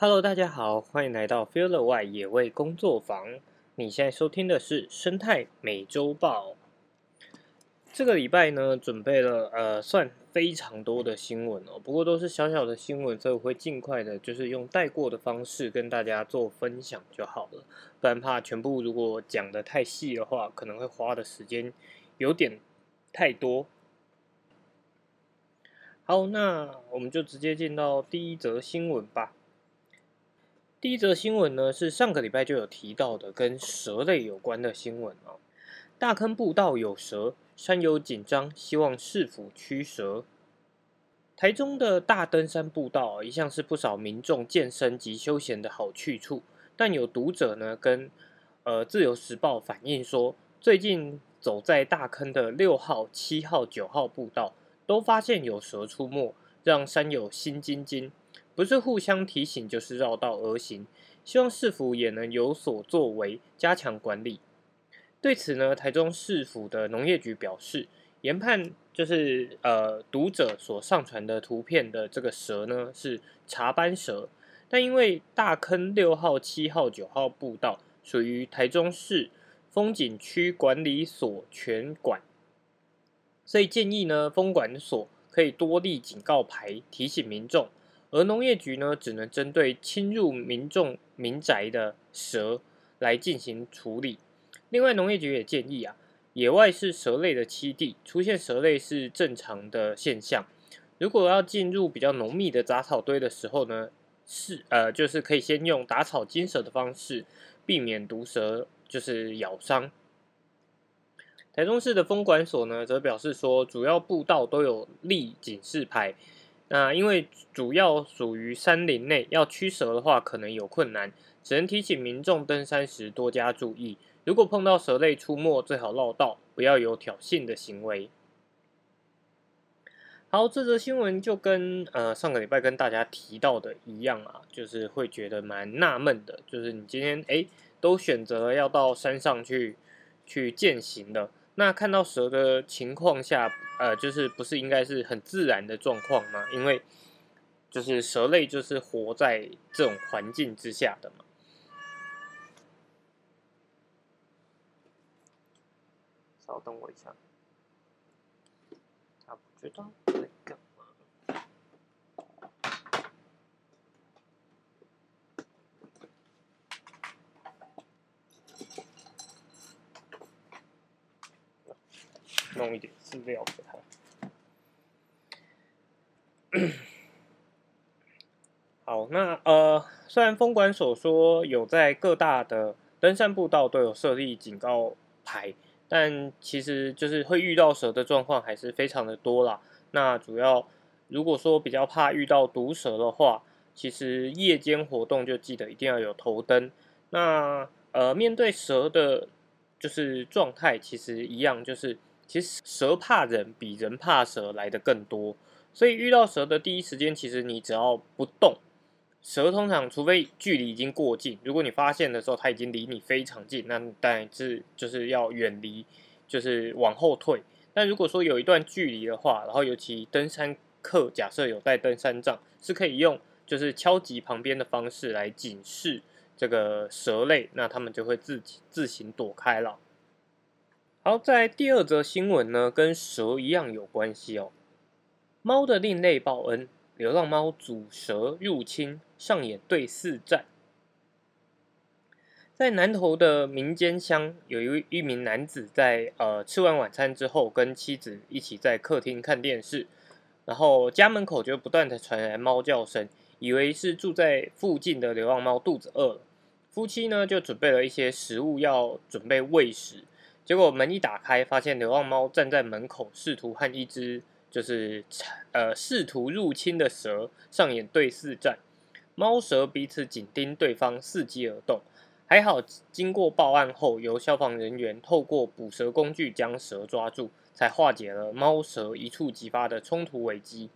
Hello，大家好，欢迎来到 Feel the 外野味工作坊。你现在收听的是生态美洲豹。这个礼拜呢，准备了呃，算非常多的新闻哦，不过都是小小的新闻，所以我会尽快的，就是用带过的方式跟大家做分享就好了，不然怕全部如果讲的太细的话，可能会花的时间有点太多。好，那我们就直接进到第一则新闻吧。第一则新闻呢，是上个礼拜就有提到的，跟蛇类有关的新闻哦。大坑步道有蛇。山友紧张，希望市府驱蛇。台中的大登山步道一向是不少民众健身及休闲的好去处，但有读者呢跟呃自由时报反映说，最近走在大坑的六号、七号、九号步道，都发现有蛇出没，让山友心惊惊。不是互相提醒，就是绕道而行。希望市府也能有所作为，加强管理。对此呢，台中市府的农业局表示，研判就是呃读者所上传的图片的这个蛇呢是茶斑蛇，但因为大坑六号、七号、九号步道属于台中市风景区管理所全管，所以建议呢风管所可以多立警告牌提醒民众，而农业局呢只能针对侵入民众民宅的蛇来进行处理。另外，农业局也建议啊，野外是蛇类的栖地，出现蛇类是正常的现象。如果要进入比较浓密的杂草堆的时候呢，是呃，就是可以先用打草惊蛇的方式，避免毒蛇就是咬伤。台中市的风管所呢，则表示说，主要步道都有立警示牌，那因为主要属于山林内，要驱蛇的话可能有困难，只能提醒民众登山时多加注意。如果碰到蛇类出没，最好绕道，不要有挑衅的行为。好，这则新闻就跟呃上个礼拜跟大家提到的一样啊，就是会觉得蛮纳闷的，就是你今天哎都选择了要到山上去去践行的，那看到蛇的情况下，呃，就是不是应该是很自然的状况吗？因为就是蛇类就是活在这种环境之下的嘛。稍等我一下，他不知道弄一点饲料给他。好，那呃，虽然风管所说有在各大的登山步道都有设立警告牌。但其实就是会遇到蛇的状况还是非常的多啦。那主要如果说比较怕遇到毒蛇的话，其实夜间活动就记得一定要有头灯。那呃面对蛇的，就是状态其实一样，就是其实蛇怕人比人怕蛇来的更多。所以遇到蛇的第一时间，其实你只要不动。蛇通常，除非距离已经过近，如果你发现的时候它已经离你非常近，那当然是就是要远离，就是往后退。但如果说有一段距离的话，然后尤其登山客假设有带登山杖，是可以用就是敲击旁边的方式来警示这个蛇类，那他们就会自己自行躲开了。好，在第二则新闻呢，跟蛇一样有关系哦，猫的另类报恩。流浪猫阻蛇入侵，上演对视战。在南投的民间乡，有一一名男子在呃吃完晚餐之后，跟妻子一起在客厅看电视，然后家门口就不断的传来猫叫声，以为是住在附近的流浪猫肚子饿了，夫妻呢就准备了一些食物要准备喂食，结果门一打开，发现流浪猫站在门口，试图和一只。就是呃试图入侵的蛇上演对视战，猫蛇彼此紧盯对方，伺机而动。还好经过报案后，由消防人员透过捕蛇工具将蛇抓住，才化解了猫蛇一触即发的冲突危机。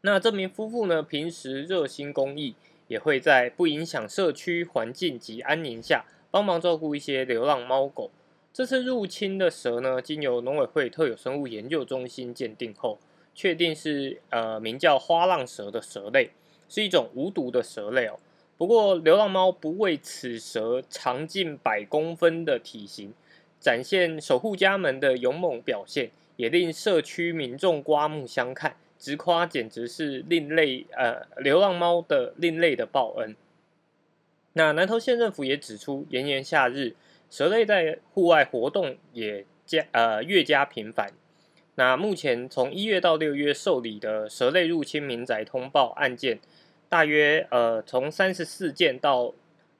那这名夫妇呢，平时热心公益，也会在不影响社区环境及安宁下，帮忙照顾一些流浪猫狗。这次入侵的蛇呢，经由农委会特有生物研究中心鉴定后，确定是呃名叫花浪蛇的蛇类，是一种无毒的蛇类哦。不过，流浪猫不畏此蛇长近百公分的体型，展现守护家门的勇猛表现，也令社区民众刮目相看，直夸简直是另类呃流浪猫的另类的报恩。那南投县政府也指出，炎炎夏日，蛇类在户外活动也加呃越加频繁。那目前从一月到六月受理的蛇类入侵民宅通报案件，大约呃从三十四件到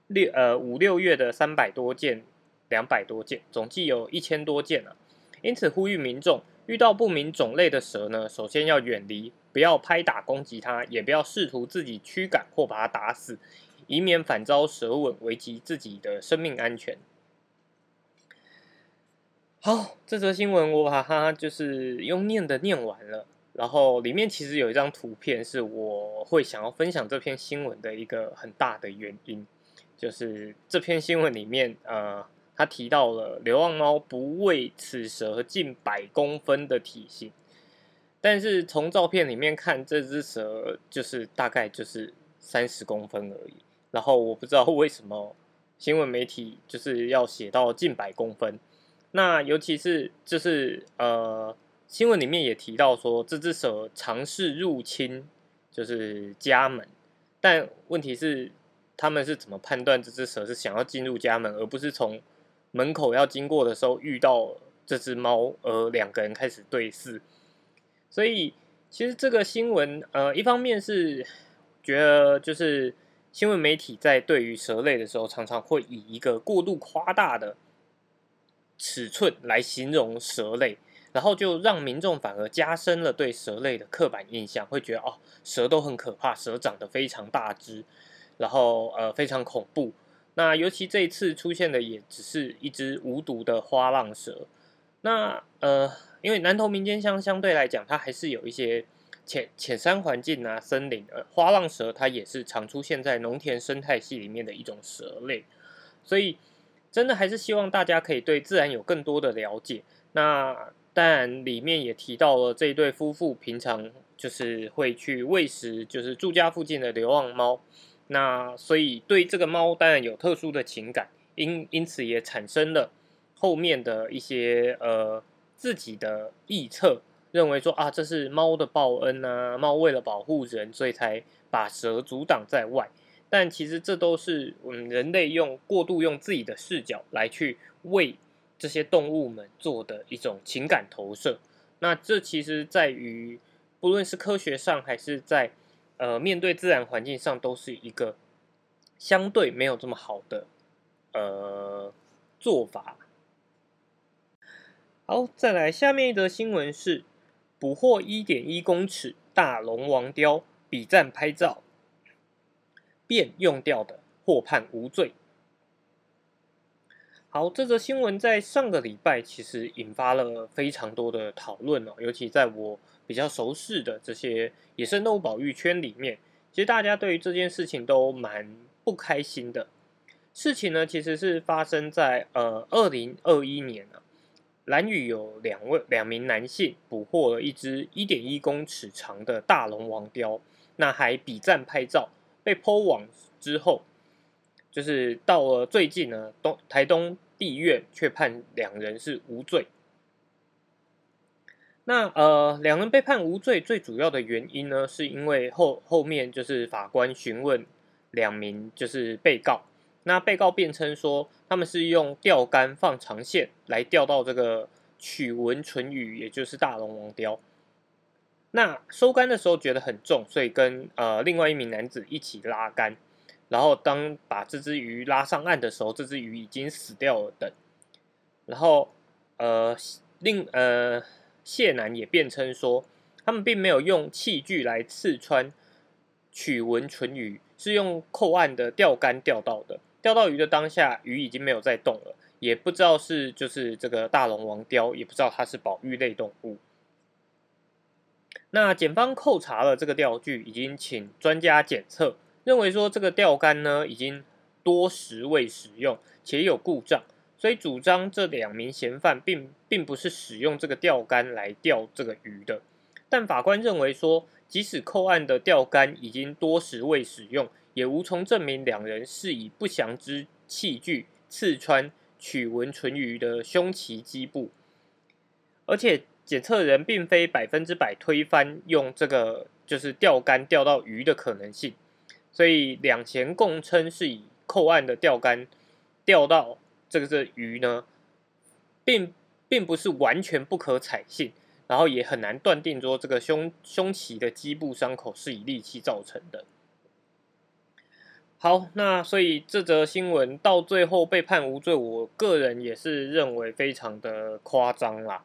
六呃五六月的三百多件、两百多件，总计有一千多件了。因此呼吁民众遇到不明种类的蛇呢，首先要远离，不要拍打攻击它，也不要试图自己驱赶或把它打死。以免反遭蛇吻，危及自己的生命安全。好，这则新闻我把它就是用念的念完了，然后里面其实有一张图片，是我会想要分享这篇新闻的一个很大的原因，就是这篇新闻里面，呃，他提到了流浪猫不畏此蛇近百公分的体型，但是从照片里面看，这只蛇就是大概就是三十公分而已。然后我不知道为什么新闻媒体就是要写到近百公分，那尤其是就是呃新闻里面也提到说这只蛇尝试入侵就是家门，但问题是他们是怎么判断这只蛇是想要进入家门，而不是从门口要经过的时候遇到这只猫而两个人开始对视？所以其实这个新闻呃一方面是觉得就是。新闻媒体在对于蛇类的时候，常常会以一个过度夸大的尺寸来形容蛇类，然后就让民众反而加深了对蛇类的刻板印象，会觉得哦，蛇都很可怕，蛇长得非常大只，然后呃非常恐怖。那尤其这一次出现的也只是一只无毒的花浪蛇。那呃，因为南投民间乡相对来讲，它还是有一些。浅浅山环境啊，森林，呃，花浪蛇它也是常出现在农田生态系里面的一种蛇类，所以真的还是希望大家可以对自然有更多的了解。那当然里面也提到了这一对夫妇平常就是会去喂食，就是住家附近的流浪猫，那所以对这个猫当然有特殊的情感，因因此也产生了后面的一些呃自己的臆测。认为说啊，这是猫的报恩啊，猫为了保护人，所以才把蛇阻挡在外。但其实这都是我们人类用过度用自己的视角来去为这些动物们做的一种情感投射。那这其实在于不论是科学上还是在呃面对自然环境上，都是一个相对没有这么好的呃做法。好，再来下面一则新闻是。捕获一点一公尺大龙王雕，比赞拍照，便用掉的，获判无罪。好，这则新闻在上个礼拜其实引发了非常多的讨论哦，尤其在我比较熟识的这些野生动物保育圈里面，其实大家对于这件事情都蛮不开心的。事情呢，其实是发生在呃二零二一年啊。蓝屿有两位两名男性捕获了一只一点一公尺长的大龙王雕，那还比赞拍照，被抛网之后，就是到了最近呢，东台东地院却判两人是无罪。那呃，两人被判无罪，最主要的原因呢，是因为后后面就是法官询问两名就是被告。那被告辩称说，他们是用钓竿放长线来钓到这个曲纹唇鱼，也就是大龙王雕。那收竿的时候觉得很重，所以跟呃另外一名男子一起拉竿。然后当把这只鱼拉上岸的时候，这只鱼已经死掉了。等，然后呃另呃谢男也辩称说，他们并没有用器具来刺穿曲纹唇鱼，是用扣岸的钓竿钓到的。钓到鱼的当下，鱼已经没有在动了，也不知道是就是这个大龙王雕，也不知道它是保育类动物。那检方扣查了这个钓具，已经请专家检测，认为说这个钓竿呢已经多时未使用，且有故障，所以主张这两名嫌犯并并不是使用这个钓竿来钓这个鱼的。但法官认为说，即使扣案的钓竿已经多时未使用，也无从证明两人是以不祥之器具刺穿取纹唇鱼的胸鳍基部，而且检测人并非百分之百推翻用这个就是钓竿钓到鱼的可能性，所以两前共称是以扣岸的钓竿钓到这个这鱼呢，并并不是完全不可采信。然后也很难断定说这个胸胸鳍的基部伤口是以利器造成的。好，那所以这则新闻到最后被判无罪，我个人也是认为非常的夸张啦。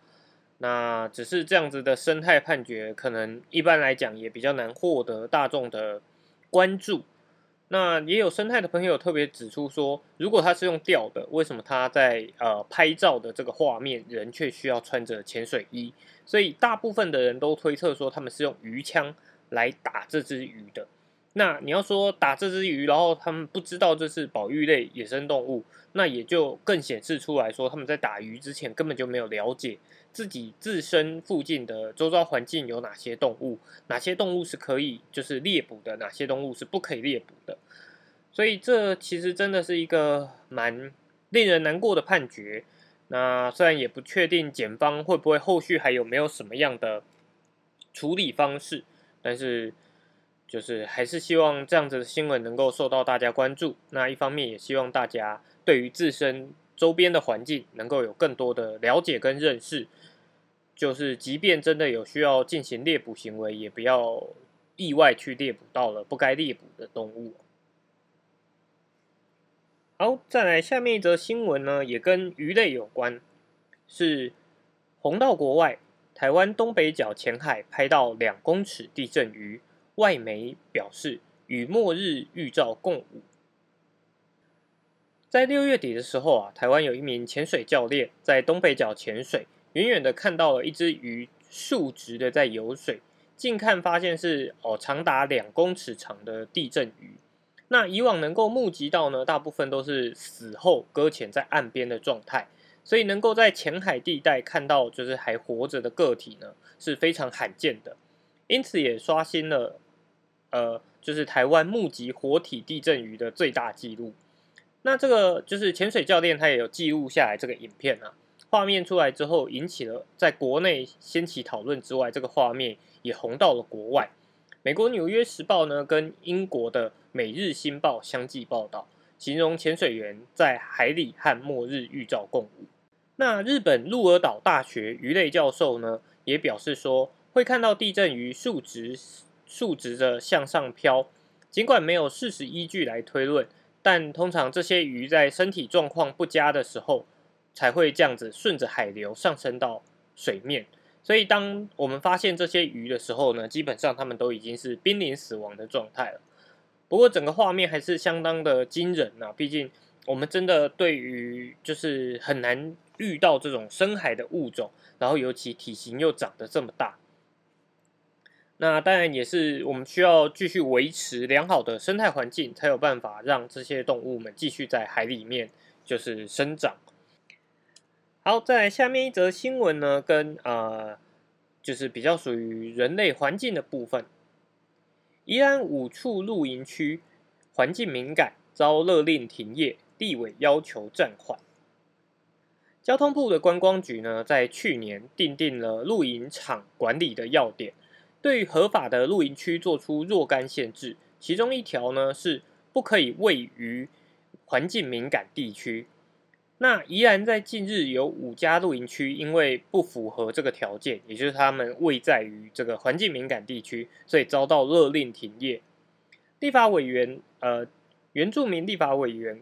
那只是这样子的生态判决，可能一般来讲也比较难获得大众的关注。那也有生态的朋友特别指出说，如果他是用钓的，为什么他在呃拍照的这个画面人却需要穿着潜水衣？所以大部分的人都推测说，他们是用鱼枪来打这只鱼的。那你要说打这只鱼，然后他们不知道这是保育类野生动物，那也就更显示出来说，他们在打鱼之前根本就没有了解自己自身附近的周遭环境有哪些动物，哪些动物是可以就是猎捕的，哪些动物是不可以猎捕的。所以这其实真的是一个蛮令人难过的判决。那虽然也不确定检方会不会后续还有没有什么样的处理方式，但是。就是还是希望这样子的新闻能够受到大家关注。那一方面也希望大家对于自身周边的环境能够有更多的了解跟认识。就是即便真的有需要进行猎捕行为，也不要意外去猎捕到了不该猎捕的动物。好，再来下面一则新闻呢，也跟鱼类有关，是红到国外，台湾东北角浅海拍到两公尺地震鱼。外媒表示，与末日预兆共舞。在六月底的时候啊，台湾有一名潜水教练在东北角潜水，远远的看到了一只鱼竖直的在游水，近看发现是哦长达两公尺长的地震鱼。那以往能够目击到呢，大部分都是死后搁浅在岸边的状态，所以能够在浅海地带看到就是还活着的个体呢，是非常罕见的，因此也刷新了。呃，就是台湾目击活体地震鱼的最大纪录。那这个就是潜水教练他也有记录下来这个影片啊。画面出来之后，引起了在国内掀起讨论之外，这个画面也红到了国外。美国《纽约时报》呢跟英国的《每日新报》相继报道，形容潜水员在海里和末日预兆共舞。那日本鹿儿岛大学鱼类教授呢也表示说，会看到地震鱼竖直。竖直着向上飘，尽管没有事实依据来推论，但通常这些鱼在身体状况不佳的时候，才会这样子顺着海流上升到水面。所以，当我们发现这些鱼的时候呢，基本上它们都已经是濒临死亡的状态了。不过，整个画面还是相当的惊人呐！毕竟，我们真的对于就是很难遇到这种深海的物种，然后尤其体型又长得这么大。那当然也是我们需要继续维持良好的生态环境，才有办法让这些动物们继续在海里面就是生长。好，在下面一则新闻呢，跟呃就是比较属于人类环境的部分。宜安五处露营区环境敏感，遭勒令停业，地委要求暂缓。交通部的观光局呢，在去年订定了露营场管理的要点。对合法的露营区做出若干限制，其中一条呢是不可以位于环境敏感地区。那宜兰在近日有五家露营区因为不符合这个条件，也就是他们位在于这个环境敏感地区，所以遭到勒令停业。立法委员呃，原住民立法委员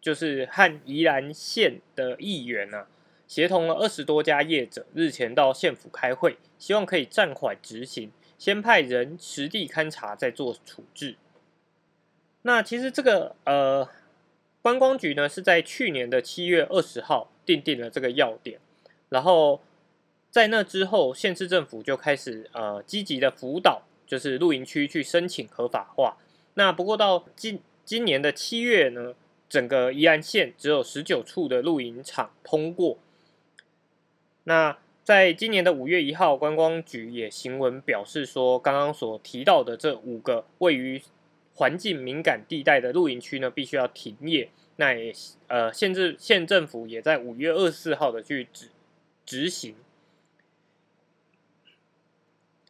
就是和宜兰县的议员呢。协同了二十多家业者，日前到县府开会，希望可以暂缓执行，先派人实地勘察，再做处置。那其实这个呃，观光局呢是在去年的七月二十号定定了这个要点，然后在那之后，县市政府就开始呃积极的辅导，就是露营区去申请合法化。那不过到今今年的七月呢，整个宜安县只有十九处的露营场通过。那在今年的五月一号，观光局也行文表示说，刚刚所提到的这五个位于环境敏感地带的露营区呢，必须要停业。那也呃，县制县政府也在五月二十四号的去执执行。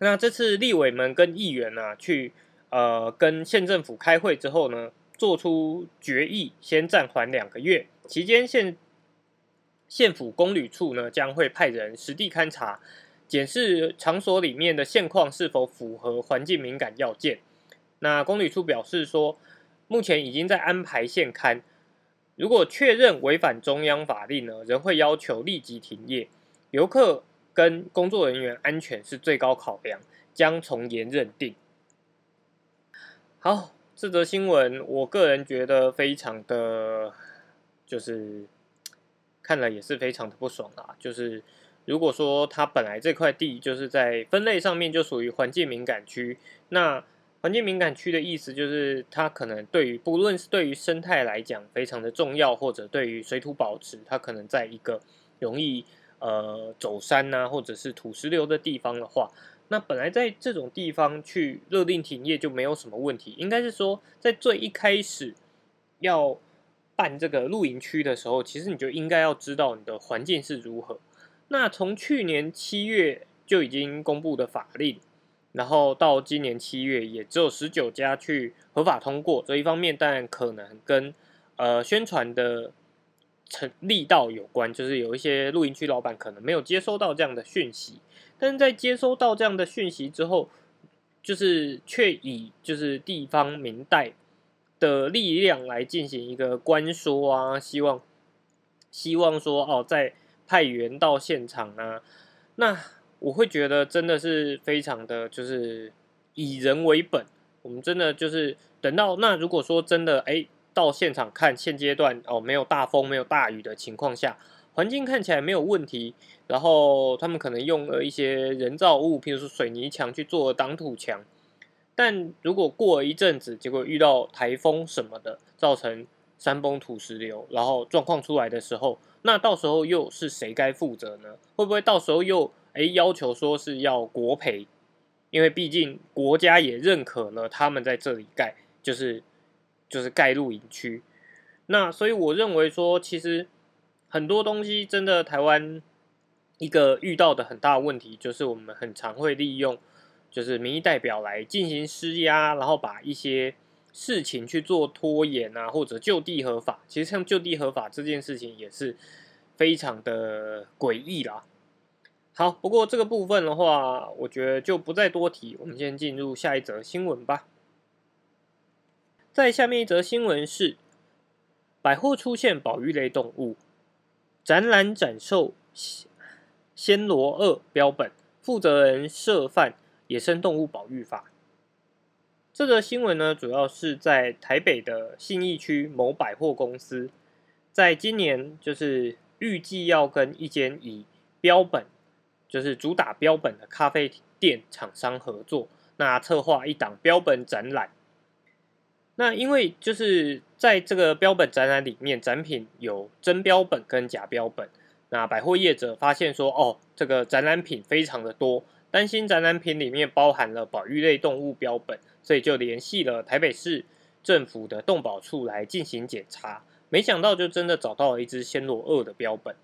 那这次立委们跟议员呢，去呃跟县政府开会之后呢，做出决议，先暂缓两个月，期间县县府公旅处呢将会派人实地勘察，检视场所里面的现况是否符合环境敏感要件。那公旅处表示说，目前已经在安排现勘。如果确认违反中央法令呢，仍会要求立即停业。游客跟工作人员安全是最高考量，将从严认定。好，这则新闻我个人觉得非常的，就是看了也是非常的不爽啊。就是如果说它本来这块地就是在分类上面就属于环境敏感区，那环境敏感区的意思就是，它可能对于不论是对于生态来讲非常的重要，或者对于水土保持，它可能在一个容易呃走山呐，或者是土石流的地方的话，那本来在这种地方去勒令停业就没有什么问题。应该是说，在最一开始要办这个露营区的时候，其实你就应该要知道你的环境是如何。那从去年七月就已经公布的法令。然后到今年七月，也只有十九家去合法通过。这一方面当然可能跟呃宣传的成力道有关，就是有一些露营区老板可能没有接收到这样的讯息。但是在接收到这样的讯息之后，就是却以就是地方民代的力量来进行一个关说啊，希望希望说哦，在派员到现场啊，那。我会觉得真的是非常的，就是以人为本。我们真的就是等到那如果说真的哎到现场看现阶段哦没有大风没有大雨的情况下，环境看起来没有问题，然后他们可能用了一些人造物，譬如说水泥墙去做挡土墙。但如果过了一阵子，结果遇到台风什么的，造成山崩土石流，然后状况出来的时候，那到时候又是谁该负责呢？会不会到时候又？哎，要求说是要国赔，因为毕竟国家也认可了他们在这里盖，就是就是盖露营区。那所以我认为说，其实很多东西真的台湾一个遇到的很大问题，就是我们很常会利用就是民意代表来进行施压，然后把一些事情去做拖延啊，或者就地合法。其实像就地合法这件事情也是非常的诡异啦。好，不过这个部分的话，我觉得就不再多提。我们先进入下一则新闻吧。在下面一则新闻是：百货出现保育类动物，展览展售暹罗鳄标本，负责人涉犯野生动物保育法。这则新闻呢，主要是在台北的信义区某百货公司，在今年就是预计要跟一间以标本。就是主打标本的咖啡店厂商合作，那策划一档标本展览。那因为就是在这个标本展览里面，展品有真标本跟假标本。那百货业者发现说，哦，这个展览品非常的多，担心展览品里面包含了保育类动物标本，所以就联系了台北市政府的动保处来进行检查。没想到就真的找到了一只暹罗鳄的标本。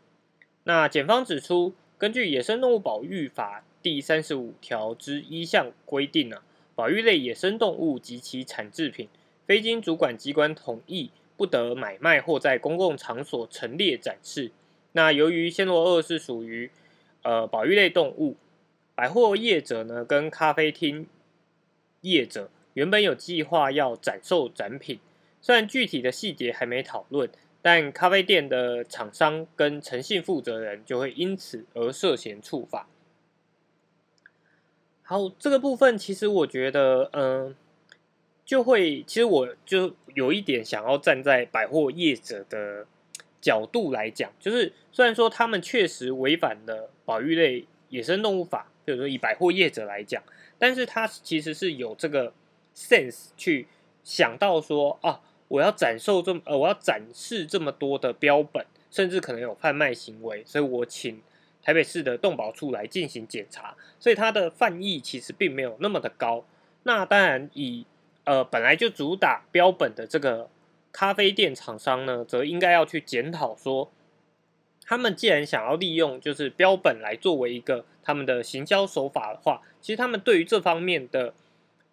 那检方指出。根据《野生动物保育法》第三十五条之一项规定呢，保育类野生动物及其产制品，非经主管机关同意，不得买卖或在公共场所陈列展示。那由于暹罗鳄是属于呃保育类动物，百货业者呢跟咖啡厅业者原本有计划要展售展品，虽然具体的细节还没讨论。但咖啡店的厂商跟诚信负责人就会因此而涉嫌处罚。好，这个部分其实我觉得，嗯，就会，其实我就有一点想要站在百货业者的角度来讲，就是虽然说他们确实违反了保育类野生动物法，比如说以百货业者来讲，但是他其实是有这个 sense 去想到说啊。我要展售这么呃，我要展示这么多的标本，甚至可能有贩卖行为，所以我请台北市的动保处来进行检查，所以它的犯意其实并没有那么的高。那当然，以呃本来就主打标本的这个咖啡店厂商呢，则应该要去检讨说，他们既然想要利用就是标本来作为一个他们的行销手法的话，其实他们对于这方面的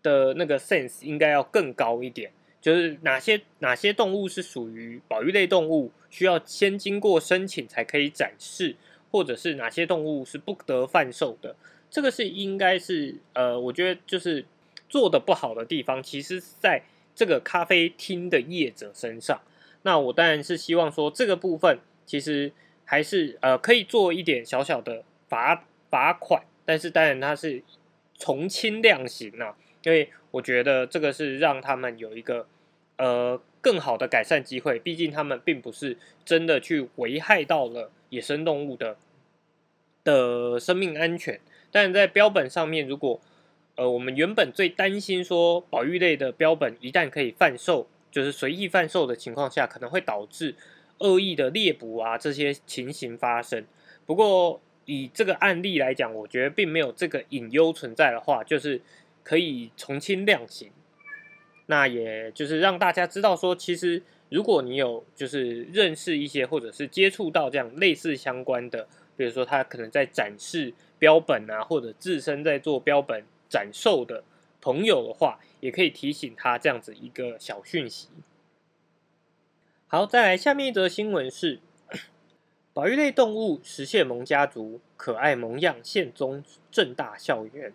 的那个 sense 应该要更高一点。就是哪些哪些动物是属于保育类动物，需要先经过申请才可以展示，或者是哪些动物是不得贩售的，这个是应该是呃，我觉得就是做的不好的地方，其实在这个咖啡厅的业者身上。那我当然是希望说这个部分其实还是呃可以做一点小小的罚罚款，但是当然它是从轻量刑啊。因为我觉得这个是让他们有一个呃更好的改善机会，毕竟他们并不是真的去危害到了野生动物的的生命安全。但在标本上面，如果呃我们原本最担心说保育类的标本一旦可以贩售，就是随意贩售的情况下，可能会导致恶意的猎捕啊这些情形发生。不过以这个案例来讲，我觉得并没有这个隐忧存在的话，就是。可以从轻量刑，那也就是让大家知道说，其实如果你有就是认识一些或者是接触到这样类似相关的，比如说他可能在展示标本啊，或者自身在做标本展售的朋友的话，也可以提醒他这样子一个小讯息。好，再来下面一则新闻是，保育类动物石蟹獴家族可爱萌样现踪正大校园。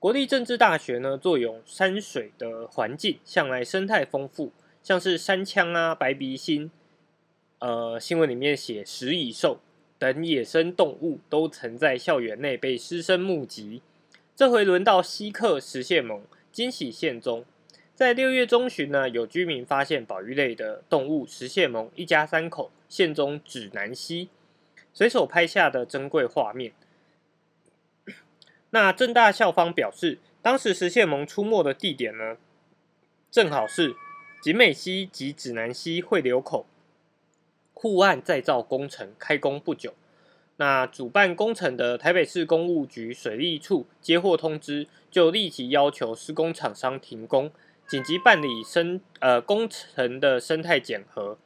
国立政治大学呢，坐拥山水的环境，向来生态丰富，像是山羌啊、白鼻心，呃，新闻里面写食蚁兽等野生动物，都曾在校园内被师生目击。这回轮到稀客石蟹獴惊喜现踪，在六月中旬呢，有居民发现保育类的动物石蟹獴一家三口现踪指南溪，随手拍下的珍贵画面。那正大校方表示，当时石蟹獴出没的地点呢，正好是景美溪及指南溪汇流口护岸再造工程开工不久。那主办工程的台北市公务局水利处接获通知，就立即要求施工厂商停工，紧急办理生呃工程的生态检核，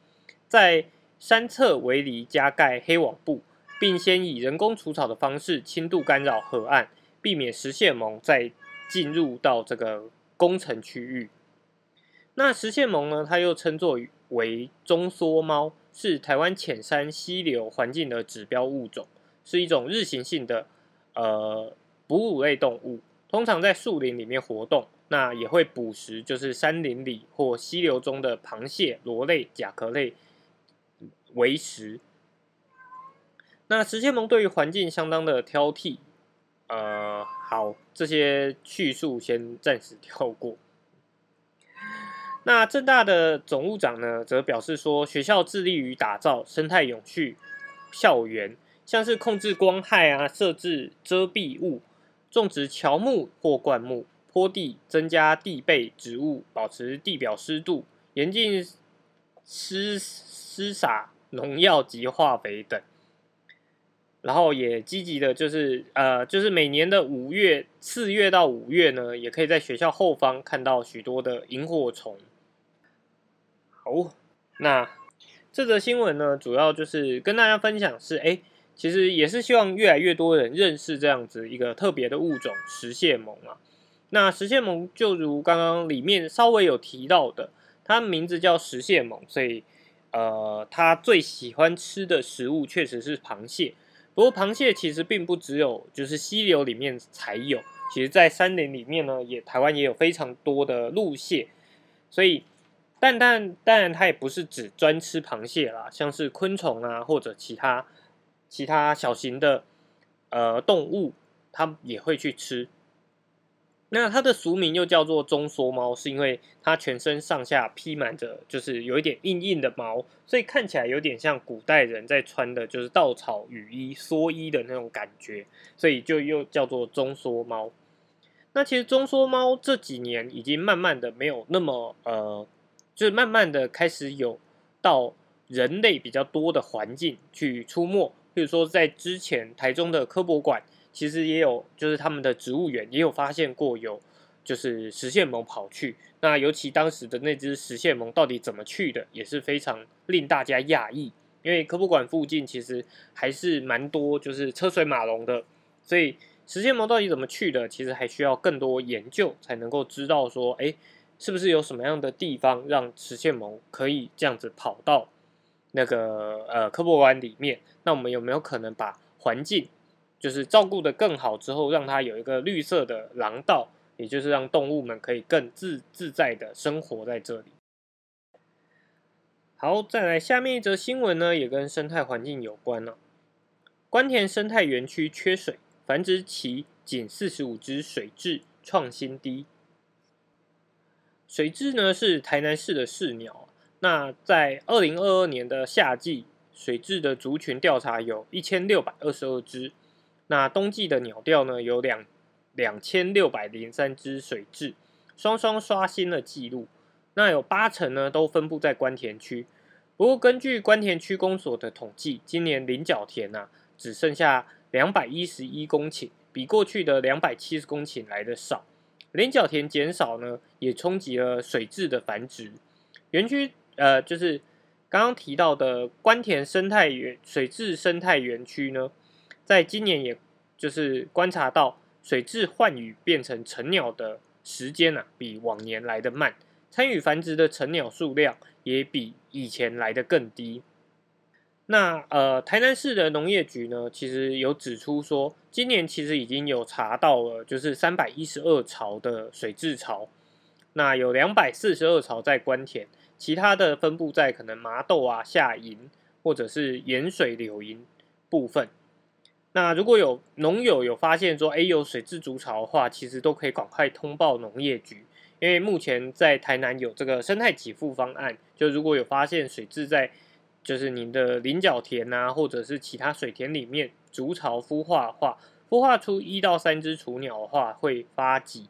在山侧围篱加盖黑网布，并先以人工除草的方式轻度干扰河岸。避免石蟹獴再进入到这个工程区域。那石蟹獴呢？它又称作为中缩猫，是台湾浅山溪流环境的指标物种，是一种日行性的呃哺乳类动物，通常在树林里面活动。那也会捕食，就是山林里或溪流中的螃蟹、螺类、甲壳类为食。那石蟹獴对于环境相当的挑剔。呃，好，这些叙述先暂时跳过。那正大的总务长呢，则表示说，学校致力于打造生态永续校园，像是控制光害啊，设置遮蔽物，种植乔木或灌木，坡地增加地被植物，保持地表湿度，严禁施施洒农药及化肥等。然后也积极的，就是呃，就是每年的五月四月到五月呢，也可以在学校后方看到许多的萤火虫。好，那这则新闻呢，主要就是跟大家分享是，哎，其实也是希望越来越多人认识这样子一个特别的物种——石蟹獴啊。那石蟹獴就如刚刚里面稍微有提到的，它名字叫石蟹獴，所以呃，它最喜欢吃的食物确实是螃蟹。不过，螃蟹其实并不只有就是溪流里面才有，其实在山林里面呢，也台湾也有非常多的陆蟹，所以，但但当然它也不是只专吃螃蟹啦，像是昆虫啊或者其他其他小型的呃动物，它也会去吃。那它的俗名又叫做中缩猫，是因为它全身上下披满着，就是有一点硬硬的毛，所以看起来有点像古代人在穿的，就是稻草雨衣、蓑衣的那种感觉，所以就又叫做中缩猫。那其实中缩猫这几年已经慢慢的没有那么呃，就是慢慢的开始有到人类比较多的环境去出没。比如说，在之前台中的科博馆，其实也有，就是他们的植物园也有发现过有，就是石线獴跑去。那尤其当时的那只石线獴到底怎么去的，也是非常令大家讶异。因为科博馆附近其实还是蛮多，就是车水马龙的，所以石线獴到底怎么去的，其实还需要更多研究才能够知道说，哎，是不是有什么样的地方让石线獴可以这样子跑到那个呃科博馆里面？那我们有没有可能把环境就是照顾的更好之后，让它有一个绿色的廊道，也就是让动物们可以更自自在的生活在这里？好，再来下面一则新闻呢，也跟生态环境有关了。关田生态园区缺水，繁殖期仅四十五只水蛭，创新低。水蛭呢是台南市的市鸟，那在二零二二年的夏季，水蛭的族群调查有一千六百二十二只，那冬季的鸟调呢有两两千六百零三只水蛭，双双刷新了纪录。那有八成呢，都分布在关田区。不过，根据关田区公所的统计，今年菱角田啊只剩下两百一十一公顷，比过去的两百七十公顷来的少。菱角田减少呢，也冲击了水质的繁殖。园区呃，就是刚刚提到的关田生态园水质生态园区呢，在今年也就是观察到水质换羽变成成鸟的时间呐，比往年来的慢。参与繁殖的成鸟数量也比以前来的更低。那呃，台南市的农业局呢，其实有指出说，今年其实已经有查到了，就是三百一十二巢的水质巢，那有两百四十二巢在关田，其他的分布在可能麻豆啊、下营或者是盐水柳营部分。那如果有农友有发现说，哎，有水质筑巢的话，其实都可以赶快通报农业局。因为目前在台南有这个生态给付方案，就如果有发现水质在，就是您的菱角田啊，或者是其他水田里面筑巢孵化的话，孵化出一到三只雏鸟的话，会发几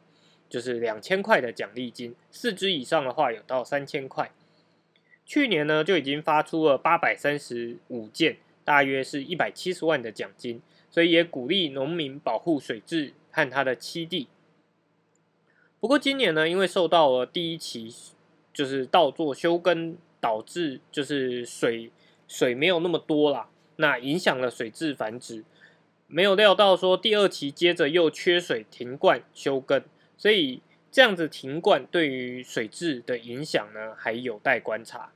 就是两千块的奖励金，四只以上的话有到三千块。去年呢就已经发出了八百三十五件，大约是一百七十万的奖金，所以也鼓励农民保护水质和它的栖地。不过今年呢，因为受到了第一期就是稻作休耕，导致就是水水没有那么多啦，那影响了水质繁殖。没有料到说第二期接着又缺水停灌休耕，所以这样子停灌对于水质的影响呢，还有待观察。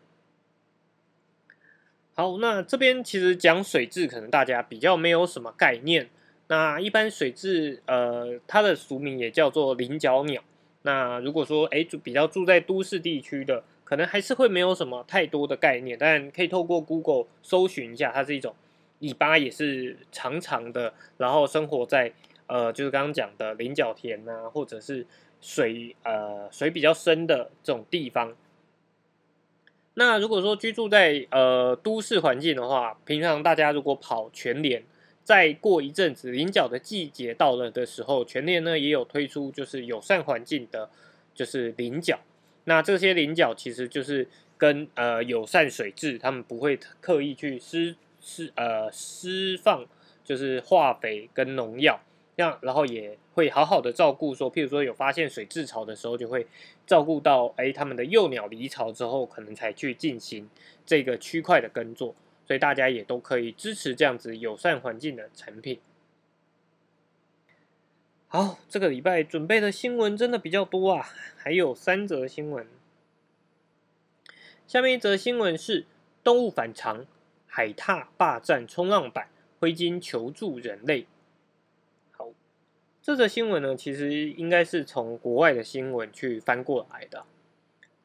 好，那这边其实讲水质，可能大家比较没有什么概念。那一般水质，呃，它的俗名也叫做菱角鸟。那如果说哎住比较住在都市地区的，可能还是会没有什么太多的概念，但可以透过 Google 搜寻一下，它是一种尾巴也是长长的，然后生活在呃就是刚刚讲的菱角田啊，或者是水呃水比较深的这种地方。那如果说居住在呃都市环境的话，平常大家如果跑全联。再过一阵子，菱角的季节到了的时候，全联呢也有推出就是友善环境的，就是菱角。那这些菱角其实就是跟呃友善水质，他们不会刻意去施施呃施放就是化肥跟农药，这样然后也会好好的照顾说，譬如说有发现水蛭潮的时候，就会照顾到哎他们的幼鸟离巢之后，可能才去进行这个区块的耕作。所以大家也都可以支持这样子友善环境的产品。好，这个礼拜准备的新闻真的比较多啊，还有三则新闻。下面一则新闻是动物反常，海獭霸占冲浪板，灰鲸求助人类。这则新闻呢，其实应该是从国外的新闻去翻过来的。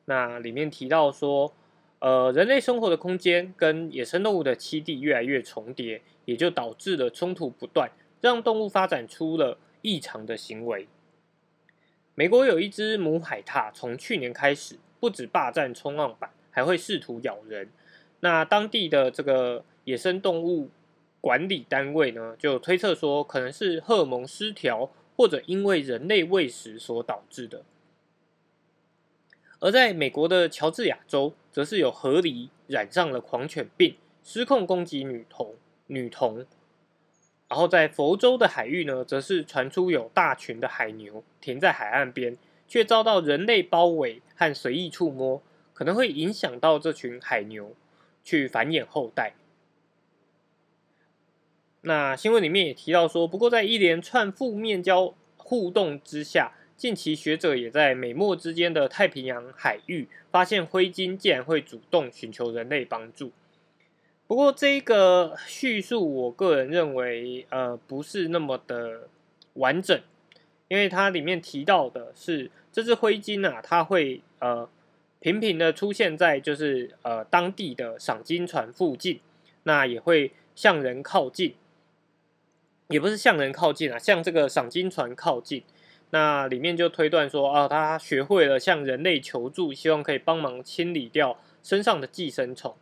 那里面提到说。呃，人类生活的空间跟野生动物的栖地越来越重叠，也就导致了冲突不断，让动物发展出了异常的行为。美国有一只母海獭，从去年开始，不止霸占冲浪板，还会试图咬人。那当地的这个野生动物管理单位呢，就推测说，可能是荷尔蒙失调，或者因为人类喂食所导致的。而在美国的乔治亚州，则是有河狸染上了狂犬病，失控攻击女童。女童。然后在佛州的海域呢，则是传出有大群的海牛停在海岸边，却遭到人类包围和随意触摸，可能会影响到这群海牛去繁衍后代。那新闻里面也提到说，不过在一连串负面交互动之下，近期学者也在美墨之间的太平洋海域发现灰鲸竟然会主动寻求人类帮助。不过这个叙述，我个人认为，呃，不是那么的完整，因为它里面提到的是这只灰鲸啊，它会呃频频的出现在就是呃当地的赏金船附近，那也会向人靠近。也不是向人靠近啊，向这个赏金船靠近。那里面就推断说，啊，他学会了向人类求助，希望可以帮忙清理掉身上的寄生虫。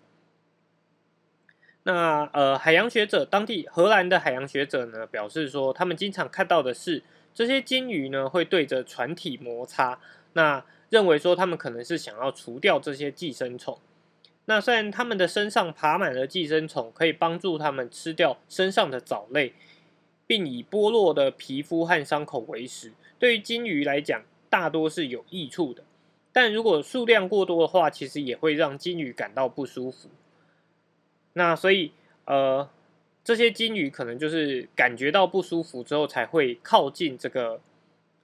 那呃，海洋学者，当地荷兰的海洋学者呢，表示说，他们经常看到的是这些鲸鱼呢会对着船体摩擦，那认为说他们可能是想要除掉这些寄生虫。那虽然他们的身上爬满了寄生虫，可以帮助他们吃掉身上的藻类。并以剥落的皮肤和伤口为食，对于鲸鱼来讲，大多是有益处的。但如果数量过多的话，其实也会让鲸鱼感到不舒服。那所以，呃，这些鲸鱼可能就是感觉到不舒服之后，才会靠近这个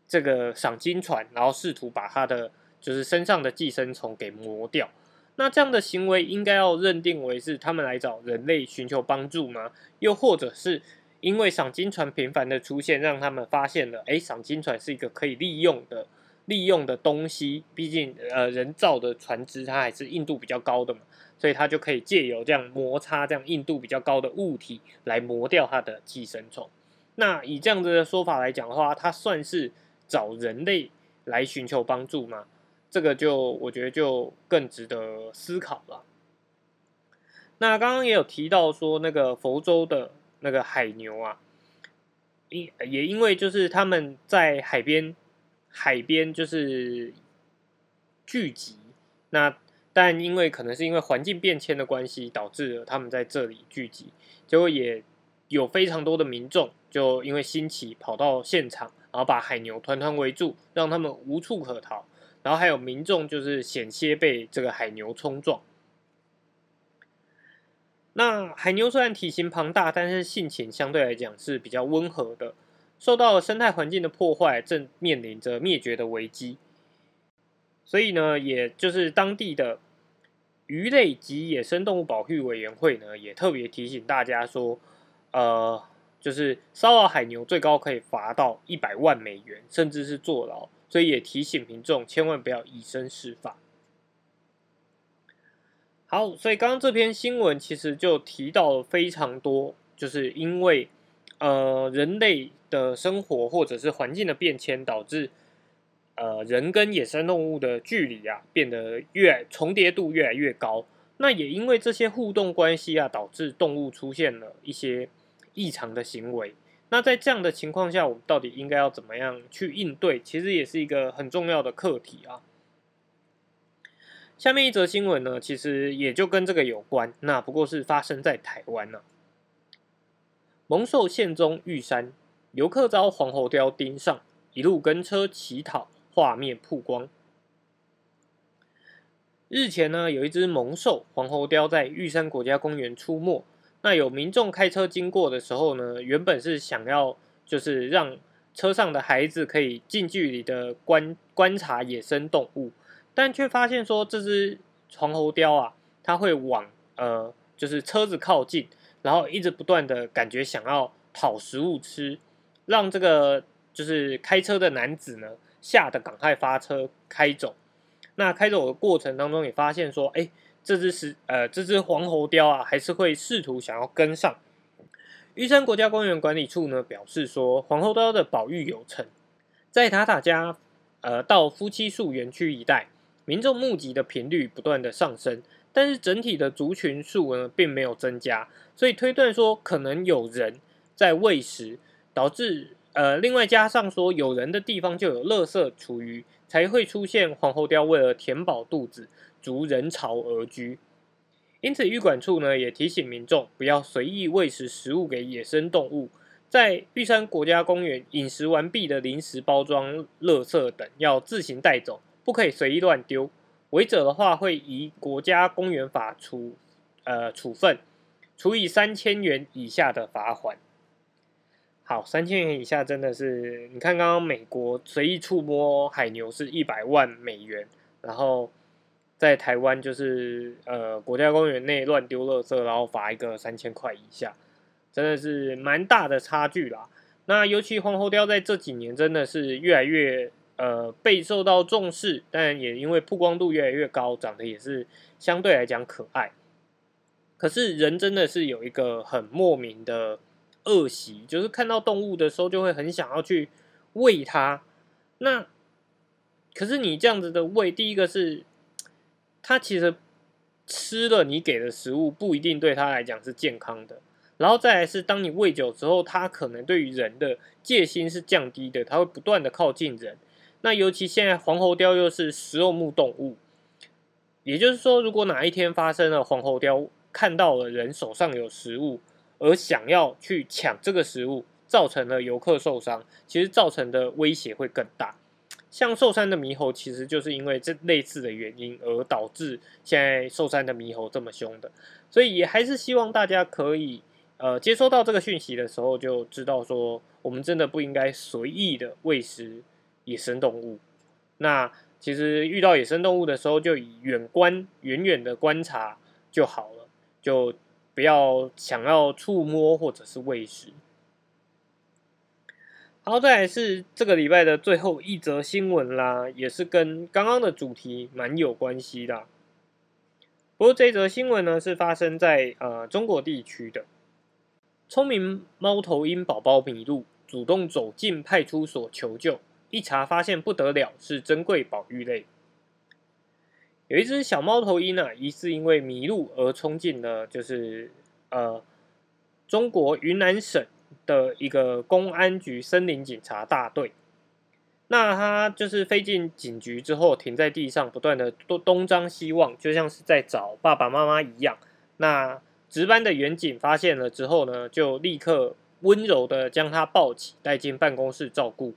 这个赏金船，然后试图把它的就是身上的寄生虫给磨掉。那这样的行为应该要认定为是他们来找人类寻求帮助吗？又或者是？因为赏金船频繁的出现，让他们发现了，哎，赏金船是一个可以利用的、利用的东西。毕竟，呃，人造的船只它还是硬度比较高的嘛，所以它就可以借由这样摩擦这样硬度比较高的物体来磨掉它的寄生虫。那以这样子的说法来讲的话，它算是找人类来寻求帮助吗？这个就我觉得就更值得思考了。那刚刚也有提到说，那个佛州的。那个海牛啊，因也因为就是他们在海边，海边就是聚集。那但因为可能是因为环境变迁的关系，导致了他们在这里聚集，结果也有非常多的民众就因为新奇跑到现场，然后把海牛团团围住，让他们无处可逃。然后还有民众就是险些被这个海牛冲撞。那海牛虽然体型庞大，但是性情相对来讲是比较温和的。受到生态环境的破坏，正面临着灭绝的危机。所以呢，也就是当地的鱼类及野生动物保护委员会呢，也特别提醒大家说，呃，就是骚扰海牛最高可以罚到一百万美元，甚至是坐牢。所以也提醒民众千万不要以身试法。好，所以刚刚这篇新闻其实就提到了非常多，就是因为呃人类的生活或者是环境的变迁，导致呃人跟野生动物的距离啊变得越重叠度越来越高。那也因为这些互动关系啊，导致动物出现了一些异常的行为。那在这样的情况下，我们到底应该要怎么样去应对？其实也是一个很重要的课题啊。下面一则新闻呢，其实也就跟这个有关，那不过是发生在台湾呢。蒙受县中玉山游客遭黄喉貂盯上，一路跟车乞讨，画面曝光。日前呢，有一只蒙受黄喉貂在玉山国家公园出没，那有民众开车经过的时候呢，原本是想要就是让车上的孩子可以近距离的观观察野生动物。但却发现说，这只黄喉貂啊，它会往呃，就是车子靠近，然后一直不断的感觉想要讨食物吃，让这个就是开车的男子呢吓得赶快发车开走。那开走的过程当中也发现说，哎，这只是呃，这只黄喉貂啊，还是会试图想要跟上。玉山国家公园管理处呢表示说，黄喉貂的保育有成，在塔塔家呃到夫妻树园区一带。民众募集的频率不断的上升，但是整体的族群数呢并没有增加，所以推断说可能有人在喂食，导致呃另外加上说有人的地方就有垃圾厨余，才会出现黄喉貂为了填饱肚子逐人潮而居。因此，玉管处呢也提醒民众不要随意喂食食物给野生动物。在玉山国家公园饮食完毕的零食包装、垃圾等要自行带走，不可以随意乱丢。违者的话会以国家公园法处呃处分，处以三千元以下的罚款。好，三千元以下真的是，你看刚刚美国随意触摸海牛是一百万美元，然后。在台湾就是呃国家公园内乱丢垃圾，然后罚一个三千块以下，真的是蛮大的差距啦。那尤其黄喉貂在这几年真的是越来越呃备受到重视，但也因为曝光度越来越高，长得也是相对来讲可爱。可是人真的是有一个很莫名的恶习，就是看到动物的时候就会很想要去喂它。那可是你这样子的喂，第一个是。它其实吃了你给的食物不一定对它来讲是健康的，然后再来是当你喂久之后，它可能对于人的戒心是降低的，它会不断的靠近人。那尤其现在黄喉貂又是食肉目动物，也就是说，如果哪一天发生了黄喉貂看到了人手上有食物，而想要去抢这个食物，造成了游客受伤，其实造成的威胁会更大。像寿山的猕猴，其实就是因为这类似的原因而导致现在寿山的猕猴这么凶的，所以也还是希望大家可以呃接收到这个讯息的时候，就知道说我们真的不应该随意的喂食野生动物。那其实遇到野生动物的时候，就以远观、远远的观察就好了，就不要想要触摸或者是喂食。好，再来是这个礼拜的最后一则新闻啦，也是跟刚刚的主题蛮有关系的。不过这则新闻呢，是发生在呃中国地区的。聪明猫头鹰宝宝迷路，主动走进派出所求救，一查发现不得了，是珍贵保育类。有一只小猫头鹰啊，疑似因为迷路而冲进了，就是呃中国云南省。的一个公安局森林警察大队，那他就是飞进警局之后，停在地上，不断的东东张西望，就像是在找爸爸妈妈一样。那值班的员警发现了之后呢，就立刻温柔的将他抱起，带进办公室照顾。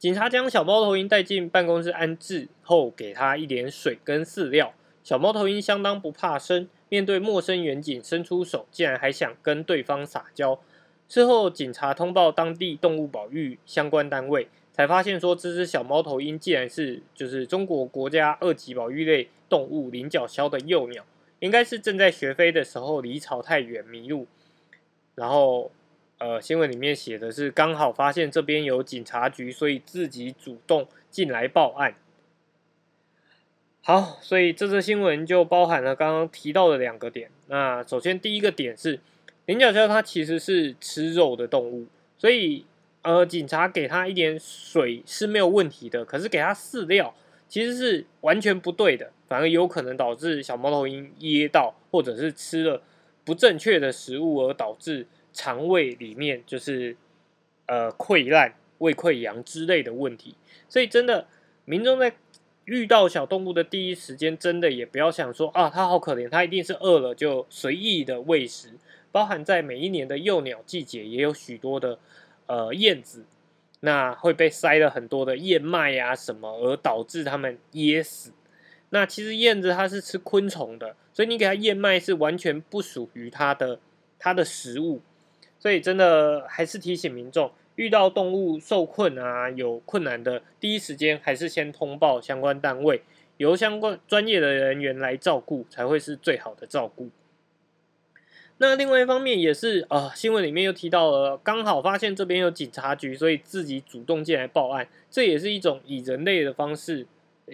警察将小猫头鹰带进办公室安置后，给他一点水跟饲料。小猫头鹰相当不怕生。面对陌生远景伸出手，竟然还想跟对方撒娇。事后，警察通报当地动物保育相关单位，才发现说这只小猫头鹰竟然是就是中国国家二级保育类动物菱角鸮的幼鸟，应该是正在学飞的时候离巢太远迷路。然后，呃，新闻里面写的是刚好发现这边有警察局，所以自己主动进来报案。好，所以这则新闻就包含了刚刚提到的两个点。那首先第一个点是，菱角鸮它其实是吃肉的动物，所以呃，警察给它一点水是没有问题的。可是给它饲料其实是完全不对的，反而有可能导致小猫头鹰噎到，或者是吃了不正确的食物而导致肠胃里面就是呃溃烂、胃溃疡之类的问题。所以真的，民众在。遇到小动物的第一时间，真的也不要想说啊，它好可怜，它一定是饿了就随意的喂食。包含在每一年的幼鸟季节，也有许多的呃燕子，那会被塞了很多的燕麦呀什么，而导致它们噎死。那其实燕子它是吃昆虫的，所以你给它燕麦是完全不属于它的它的食物。所以真的还是提醒民众。遇到动物受困啊，有困难的，第一时间还是先通报相关单位，由相关专业的人员来照顾，才会是最好的照顾。那另外一方面也是啊，新闻里面又提到了，刚好发现这边有警察局，所以自己主动进来报案，这也是一种以人类的方式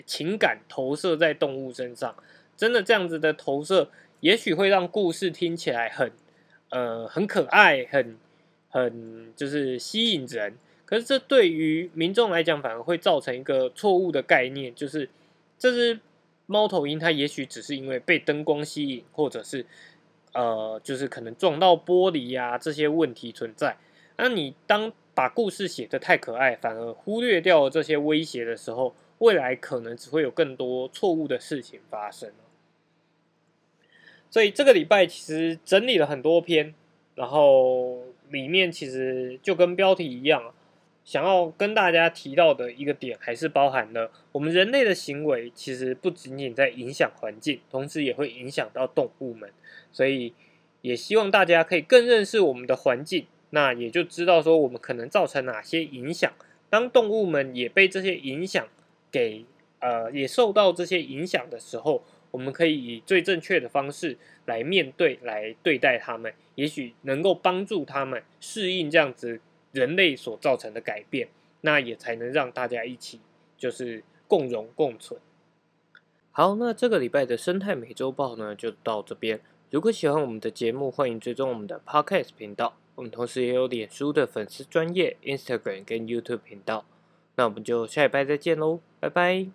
情感投射在动物身上。真的这样子的投射，也许会让故事听起来很呃很可爱，很。很就是吸引人，可是这对于民众来讲反而会造成一个错误的概念，就是这只猫头鹰它也许只是因为被灯光吸引，或者是呃就是可能撞到玻璃呀这些问题存在。那你当把故事写得太可爱，反而忽略掉这些威胁的时候，未来可能只会有更多错误的事情发生。所以这个礼拜其实整理了很多篇，然后里面其实就跟标题一样，想要跟大家提到的一个点，还是包含了我们人类的行为，其实不仅仅在影响环境，同时也会影响到动物们。所以也希望大家可以更认识我们的环境，那也就知道说我们可能造成哪些影响。当动物们也被这些影响给呃也受到这些影响的时候，我们可以以最正确的方式来面对、来对待他们，也许能够帮助他们适应这样子人类所造成的改变，那也才能让大家一起就是共荣共存。好，那这个礼拜的生态美洲豹呢就到这边。如果喜欢我们的节目，欢迎追踪我们的 Podcast 频道。我们同时也有脸书的粉丝专业、Instagram 跟 YouTube 频道。那我们就下礼拜再见喽，拜拜。